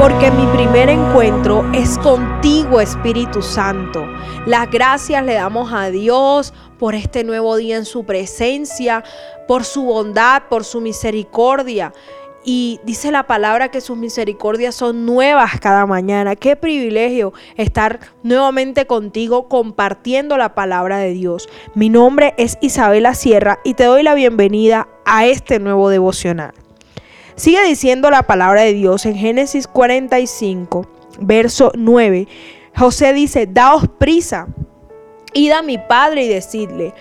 porque mi primer encuentro es contigo, Espíritu Santo. Las gracias le damos a Dios por este nuevo día en su presencia, por su bondad, por su misericordia. Y dice la palabra que sus misericordias son nuevas cada mañana. Qué privilegio estar nuevamente contigo compartiendo la palabra de Dios. Mi nombre es Isabela Sierra y te doy la bienvenida a este nuevo devocional. Sigue diciendo la palabra de Dios en Génesis 45, verso 9. José dice, daos prisa, id a mi padre y decidle,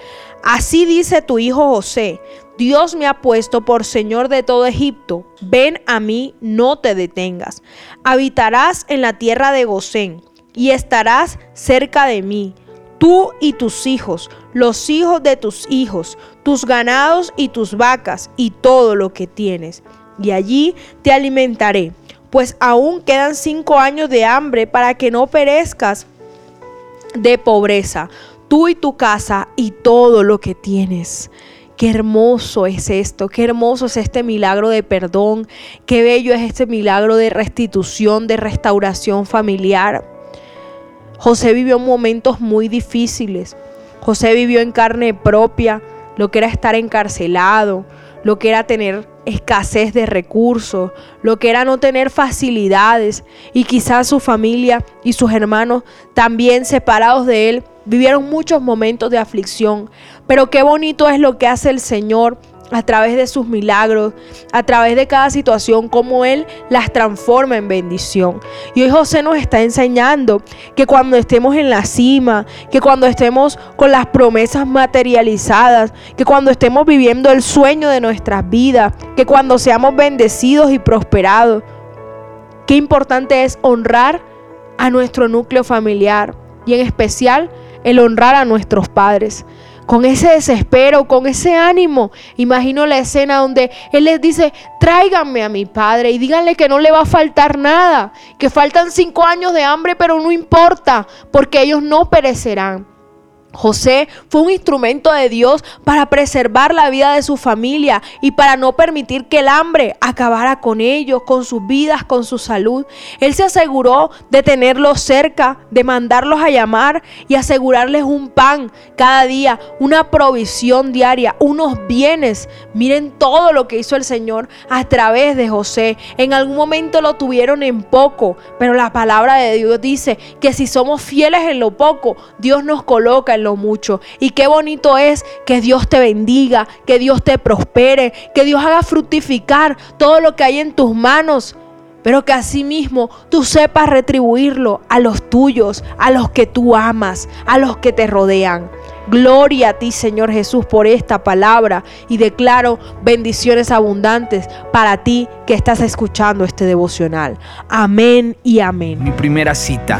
así dice tu hijo José, Dios me ha puesto por Señor de todo Egipto, ven a mí, no te detengas. Habitarás en la tierra de Gosén y estarás cerca de mí, tú y tus hijos, los hijos de tus hijos, tus ganados y tus vacas y todo lo que tienes y allí te alimentaré, pues aún quedan cinco años de hambre para que no perezcas de pobreza, tú y tu casa y todo lo que tienes. Qué hermoso es esto, qué hermoso es este milagro de perdón, qué bello es este milagro de restitución, de restauración familiar. José vivió momentos muy difíciles. José vivió en carne propia lo que era estar encarcelado, lo que era tener escasez de recursos, lo que era no tener facilidades y quizás su familia y sus hermanos también separados de él vivieron muchos momentos de aflicción. Pero qué bonito es lo que hace el Señor a través de sus milagros, a través de cada situación, cómo Él las transforma en bendición. Y hoy José nos está enseñando que cuando estemos en la cima, que cuando estemos con las promesas materializadas, que cuando estemos viviendo el sueño de nuestras vidas, que cuando seamos bendecidos y prosperados, qué importante es honrar a nuestro núcleo familiar y en especial el honrar a nuestros padres con ese desespero, con ese ánimo. Imagino la escena donde él les dice, tráiganme a mi padre y díganle que no le va a faltar nada, que faltan cinco años de hambre, pero no importa, porque ellos no perecerán. José fue un instrumento de Dios para preservar la vida de su familia y para no permitir que el hambre acabara con ellos, con sus vidas, con su salud. Él se aseguró de tenerlos cerca, de mandarlos a llamar y asegurarles un pan cada día, una provisión diaria, unos bienes. Miren todo lo que hizo el Señor a través de José. En algún momento lo tuvieron en poco, pero la palabra de Dios dice que si somos fieles en lo poco, Dios nos coloca lo mucho. Y qué bonito es que Dios te bendiga, que Dios te prospere, que Dios haga fructificar todo lo que hay en tus manos. Pero que asimismo tú sepas retribuirlo a los tuyos, a los que tú amas, a los que te rodean. Gloria a ti, Señor Jesús, por esta palabra y declaro bendiciones abundantes para ti que estás escuchando este devocional. Amén y amén. Mi primera cita